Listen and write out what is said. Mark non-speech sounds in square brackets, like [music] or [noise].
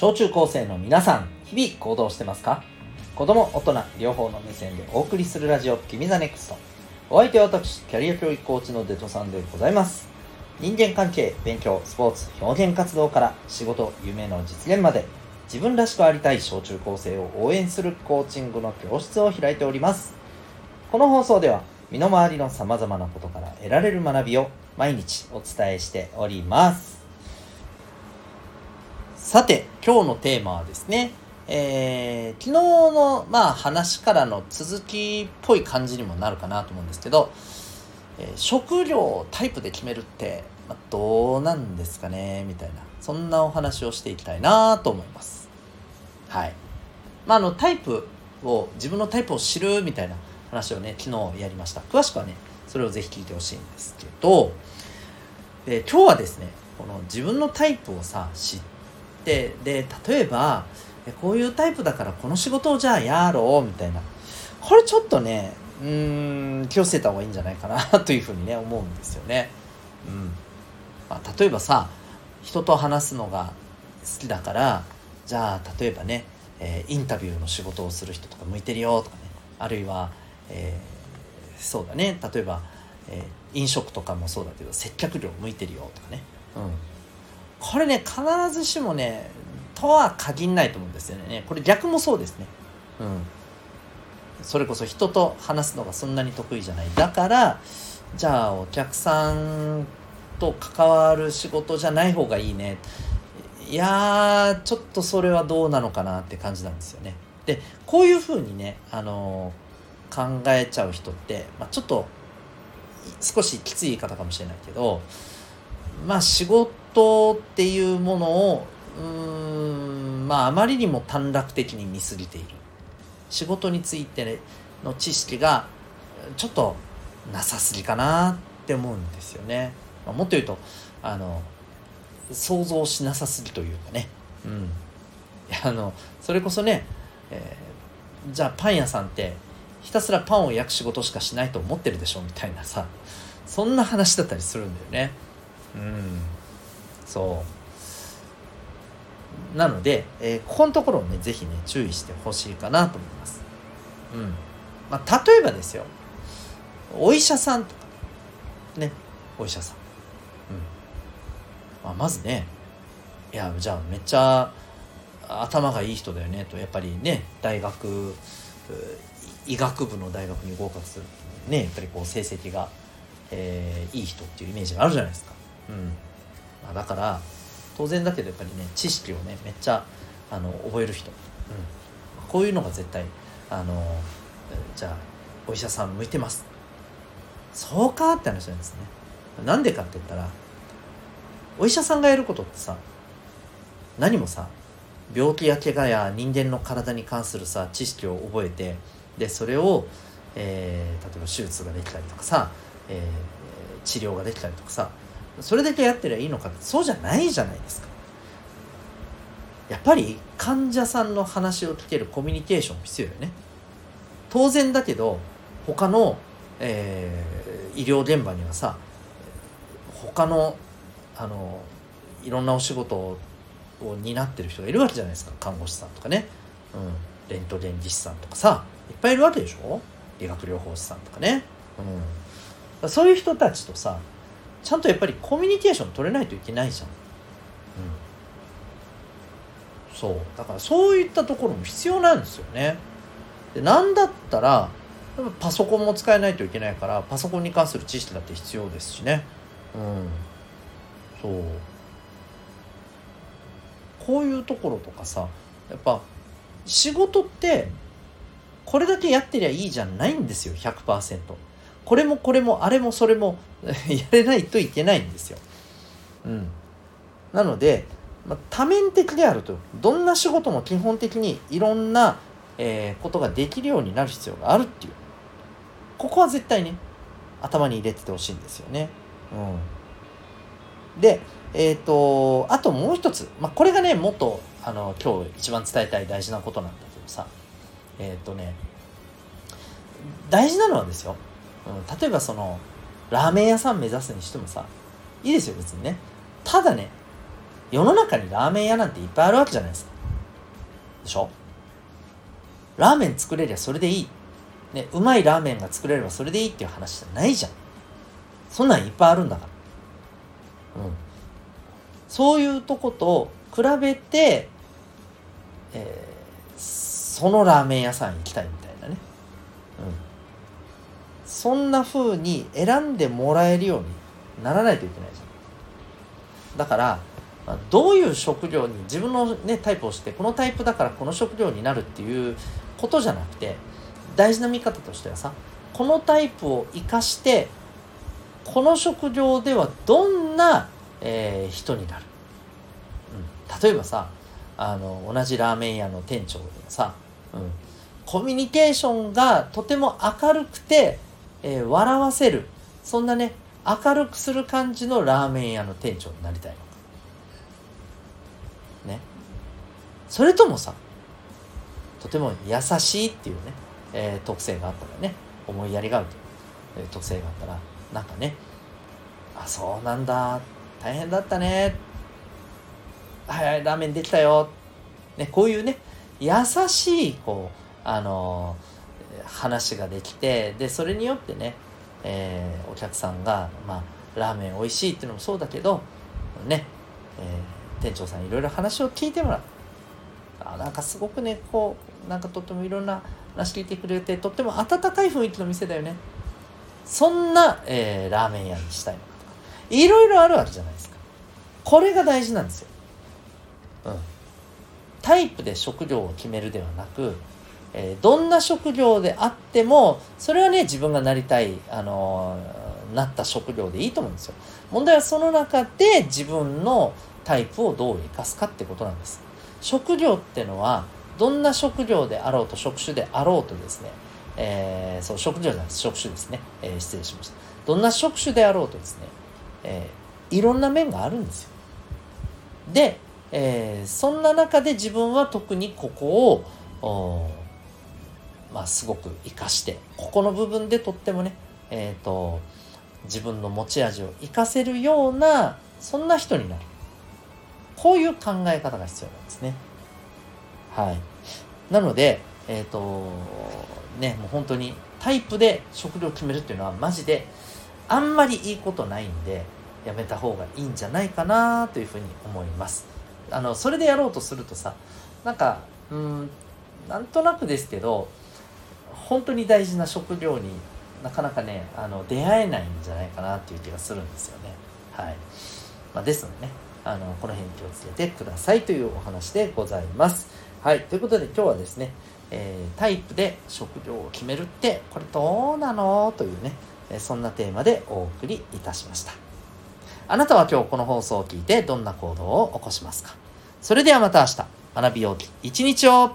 小中高生の皆さん日々行動してますか？子供大人両方の目線でお送りするラジオ「君ザネクスト。お相手は私キャリア教育コーチのデトさんでございます。人間関係勉強スポーツ表現活動から仕事夢の実現まで自分らしくありたい小中高生を応援するコーチングの教室を開いております。この放送では身の回りの様々なことから得られる学びを毎日お伝えしております。さて今日のテーマはですねえー、昨日の、まあ、話からの続きっぽい感じにもなるかなと思うんですけど、えー、食料タイプで決めるって、まあ、どうなんですかねみたいなそんなお話をしていきたいなと思います。はい。まああのタイプを自分のタイプを知るみたいな話をね昨日やりました。詳しくはねそれをぜひ聞いてほしいんですけど、えー、今日はですねこの自分のタイプをさ知ってで例えばこういうタイプだからこの仕事をじゃあやろうみたいな。これちょっとねうん気をつけた方がいいんじゃないかなというふうにね思うんですよね。うん。まあ、例えばさ人と話すのが好きだからじゃあ例えばね、えー、インタビューの仕事をする人とか向いてるよとかねあるいは、えー、そうだね。例えば、えー、飲食とかもそうだけど接客業向いてるよとかね、うん、これね必ずしもねとは限らないと思うんですよね。これ逆もそうですね。うん。それこそ人と話すのがそんなに得意じゃない。だからじゃあお客さんと関わる仕事じゃない方がいいね。いやちょっとそれはどうなのかなって感じなんですよね。でこういうふうにねあの考えちゃう人って、まあ、ちょっと少しきつい言い方かもしれないけどまあ仕事っていうものをうーんまああまりにも短絡的に見過ぎている。仕事についての知識がちょっとなさすぎかなって思うんですよね、まあ、もっと言うとあの想像しなさすぎというかね。うん。あのそれこそね、えー、じゃあパン屋さんってひたすらパンを焼く仕事しかしないと思ってるでしょみたいなさそんな話だったりするんだよね。うん。そうなので、えー、ここのところをね、ぜひね、注意してほしいかなと思います。うん。まあ、例えばですよ、お医者さんとか、ね、お医者さん。うん。まあ、まずね、いや、じゃあめっちゃ頭がいい人だよねと、やっぱりね、大学、医学部の大学に合格するね、やっぱりこう成績が、えー、いい人っていうイメージがあるじゃないですか。うん。まあ、だから、当然だけどやっぱりね知識をねめっちゃあの覚える人、うん、こういうのが絶対あのじゃあお医者さん向いてます。そうかって話なんですね。なんでかって言ったらお医者さんがやることってさ何もさ病気や怪我や人間の体に関するさ知識を覚えてでそれを、えー、例えば手術ができたりとかさ、えー、治療ができたりとかさそれだけやってりゃいいのかってそうじゃないじゃないですか。やっぱり患者さんの話を聞けるコミュニケーション必要よね。当然だけど他の、えー、医療現場にはさ他のあのいろんなお仕事を担ってる人がいるわけじゃないですか。看護師さんとかね、うん、レントゲン技師さんとかさいっぱいいるわけでしょ。理学療法士さんとかね、うん、そういう人たちとさちゃんとやっぱりコミュニケーション取れないといけないじゃん。うん、そうだからそういったところも必要なんですよね。でなんだったらパソコンも使えないといけないからパソコンに関する知識だって必要ですしね。うん、そうこういうところとかさやっぱ仕事ってこれだけやってりゃいいじゃないんですよ100%。これもこれもあれもそれも [laughs] やれないといけないんですよ。うん、なので、まあ、多面的であると。どんな仕事も基本的にいろんな、えー、ことができるようになる必要があるっていう。ここは絶対ね頭に入れててほしいんですよね。うん、でえっ、ー、とあともう一つ、まあ、これがねもっとあの今日一番伝えたい大事なことなんだけどさ。えっ、ー、とね大事なのはですよ。例えばそのラーメン屋さん目指すにしてもさいいですよ別にねただね世の中にラーメン屋なんていっぱいあるわけじゃないですか。でしょ？ラーメン作れりゃそれでいい。ね、うまいラーメンが作れればそれでいいっていう話じゃないじゃん。そんなんいっぱいあるんだから。うん。そういうとこと比べて、えー、そのラーメン屋さん行きたいみたいな。そんな風に選んでもらえるようにならないといけないじゃん。だから、あどういう職業に自分のねタイプをしてこのタイプだからこの職業になるっていうことじゃなくて大事な見方としてはさこのタイプを生かしてこの職業ではどんな、えー、人になる、うん、例えばさあの同じラーメン屋の店長でさ、うん、コミュニケーションがとても明るくて、えー、笑わせる。そんなね明るくする感じのラーメン屋の店長になりたいの。ね。それともさとても優しいっていうね、えー、特性があったらね思いやりがあると。いう、えー、特性があったらなんかねあそうなんだ。大変だったね。はいラーメンできたよ、ね、こういうね優しいこうあのー、話ができてでそれによってね、えー、お客さんがまあラーメン美味しいっていうのもそうだけどね、えー、店長さんいろいろ話を聞いてもらうあなんかすごくねこうなんかとってもいろんな話聞いてくれてとっても温かい雰囲気の店だよね。そんな、えー、ラーメン屋にしたいの。かとかいろいろあるわけじゃないですか。これが大事なんですよ、うん、タイプで職業を決めるではなく、えー、どんな職業であってもそれはね自分がなりたい、あのー、なった職業でいいと思うんですよ。問題はその中で自分のタイプをどう生かすかってことなんです。職業ってのはどんな職業であろうと職種であろうとですね、えー、そう職業じゃないです。職種ですね、えー、失礼しました。どんな職種であろうとですね、えー、いろんな面があるんですよ。で、えー、そんな中で自分は特にここをまあすごく生かしてここの部分でとってもねえっ、ー、と自分の持ち味を生かせるようなそんな人になるこういう考え方が必要なんですね。はい。なので、えっ、ー、と、ね、もう本当にタイプで食料を決めるっていうのはマジであんまりいいことないんで、やめた方がいいんじゃないかなというふうに思います。あの、それでやろうとするとさ、なんか、うん、なんとなくですけど、本当に大事な食料になかなかね、あの、出会えないんじゃないかなっていう気がするんですよね。はい。まあ、ですのでね、あのこの辺気をつけてくださいというお話でございます。はい。ということで今日はですね、えー、タイプで職業を決めるってこれどうなの？というね、そんなテーマでお送りいたしました。あなたは今日この放送を聞いてどんな行動を起こしますか？それではまた明日、学びようき一日を